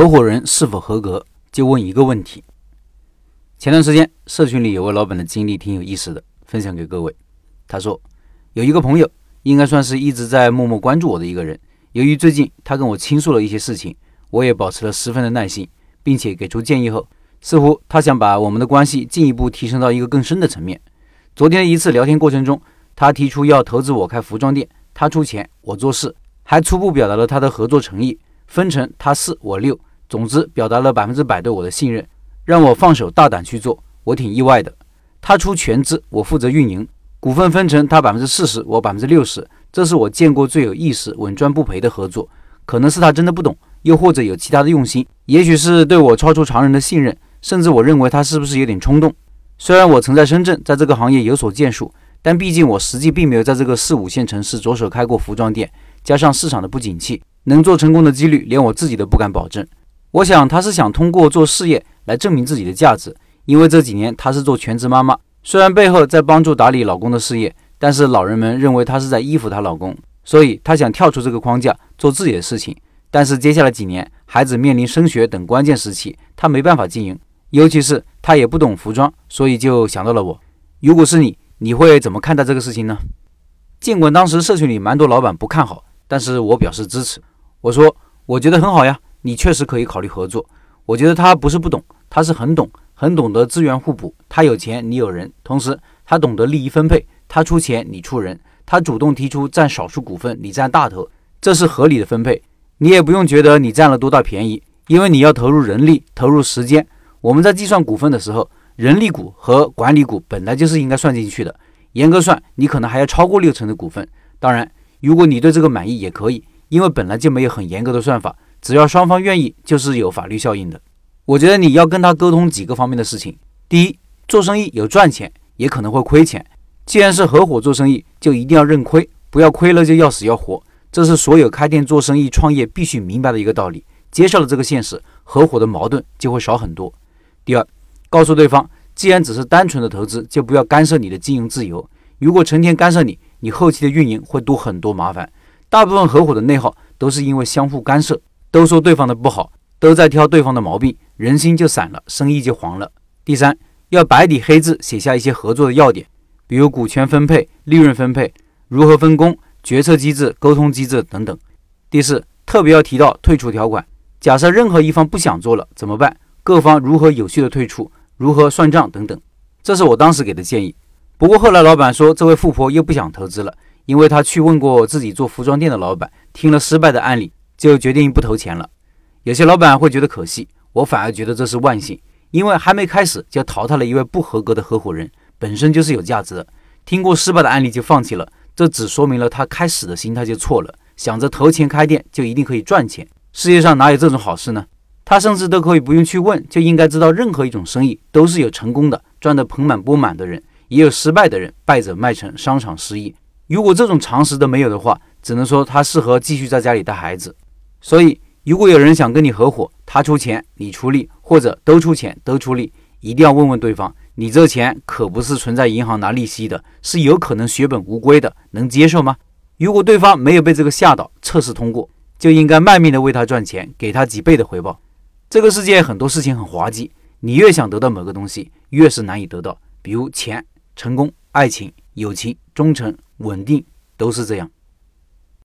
合伙人是否合格，就问一个问题。前段时间社群里有位老板的经历挺有意思的，分享给各位。他说，有一个朋友，应该算是一直在默默关注我的一个人。由于最近他跟我倾诉了一些事情，我也保持了十分的耐心，并且给出建议后，似乎他想把我们的关系进一步提升到一个更深的层面。昨天一次聊天过程中，他提出要投资我开服装店，他出钱，我做事，还初步表达了他的合作诚意，分成他四我六，总之表达了百分之百对我的信任。让我放手大胆去做，我挺意外的。他出全资，我负责运营，股份分成他百分之四十，我百分之六十，这是我见过最有意思、稳赚不赔的合作。可能是他真的不懂，又或者有其他的用心，也许是对我超出常人的信任，甚至我认为他是不是有点冲动。虽然我曾在深圳在这个行业有所建树，但毕竟我实际并没有在这个四五线城市着手开过服装店，加上市场的不景气，能做成功的几率连我自己都不敢保证。我想他是想通过做事业。来证明自己的价值，因为这几年她是做全职妈妈，虽然背后在帮助打理老公的事业，但是老人们认为她是在依附她老公，所以她想跳出这个框架做自己的事情。但是接下来几年，孩子面临升学等关键时期，她没办法经营，尤其是她也不懂服装，所以就想到了我。如果是你，你会怎么看待这个事情呢？尽管当时社群里蛮多老板不看好，但是我表示支持。我说，我觉得很好呀，你确实可以考虑合作。我觉得他不是不懂。他是很懂，很懂得资源互补。他有钱，你有人，同时他懂得利益分配。他出钱，你出人。他主动提出占少数股份，你占大头，这是合理的分配。你也不用觉得你占了多大便宜，因为你要投入人力，投入时间。我们在计算股份的时候，人力股和管理股本来就是应该算进去的。严格算，你可能还要超过六成的股份。当然，如果你对这个满意也可以，因为本来就没有很严格的算法，只要双方愿意，就是有法律效应的。我觉得你要跟他沟通几个方面的事情。第一，做生意有赚钱，也可能会亏钱。既然是合伙做生意，就一定要认亏，不要亏了就要死要活。这是所有开店做生意、创业必须明白的一个道理。接受了这个现实，合伙的矛盾就会少很多。第二，告诉对方，既然只是单纯的投资，就不要干涉你的经营自由。如果成天干涉你，你后期的运营会多很多麻烦。大部分合伙的内耗都是因为相互干涉，都说对方的不好，都在挑对方的毛病。人心就散了，生意就黄了。第三，要白底黑字写下一些合作的要点，比如股权分配、利润分配、如何分工、决策机制、沟通机制等等。第四，特别要提到退出条款。假设任何一方不想做了怎么办？各方如何有序的退出？如何算账等等。这是我当时给的建议。不过后来老板说，这位富婆又不想投资了，因为她去问过自己做服装店的老板，听了失败的案例，就决定不投钱了。有些老板会觉得可惜。我反而觉得这是万幸，因为还没开始就淘汰了一位不合格的合伙人，本身就是有价值的。听过失败的案例就放弃了，这只说明了他开始的心态就错了，想着投钱开店就一定可以赚钱。世界上哪有这种好事呢？他甚至都可以不用去问，就应该知道任何一种生意都是有成功的，赚得盆满钵满的人，也有失败的人，败者卖成商场失意。如果这种常识都没有的话，只能说他适合继续在家里带孩子。所以。如果有人想跟你合伙，他出钱，你出力，或者都出钱都出力，一定要问问对方，你这钱可不是存在银行拿利息的，是有可能血本无归的，能接受吗？如果对方没有被这个吓到，测试通过，就应该卖命的为他赚钱，给他几倍的回报。这个世界很多事情很滑稽，你越想得到某个东西，越是难以得到，比如钱、成功、爱情、友情、忠诚、稳定，都是这样。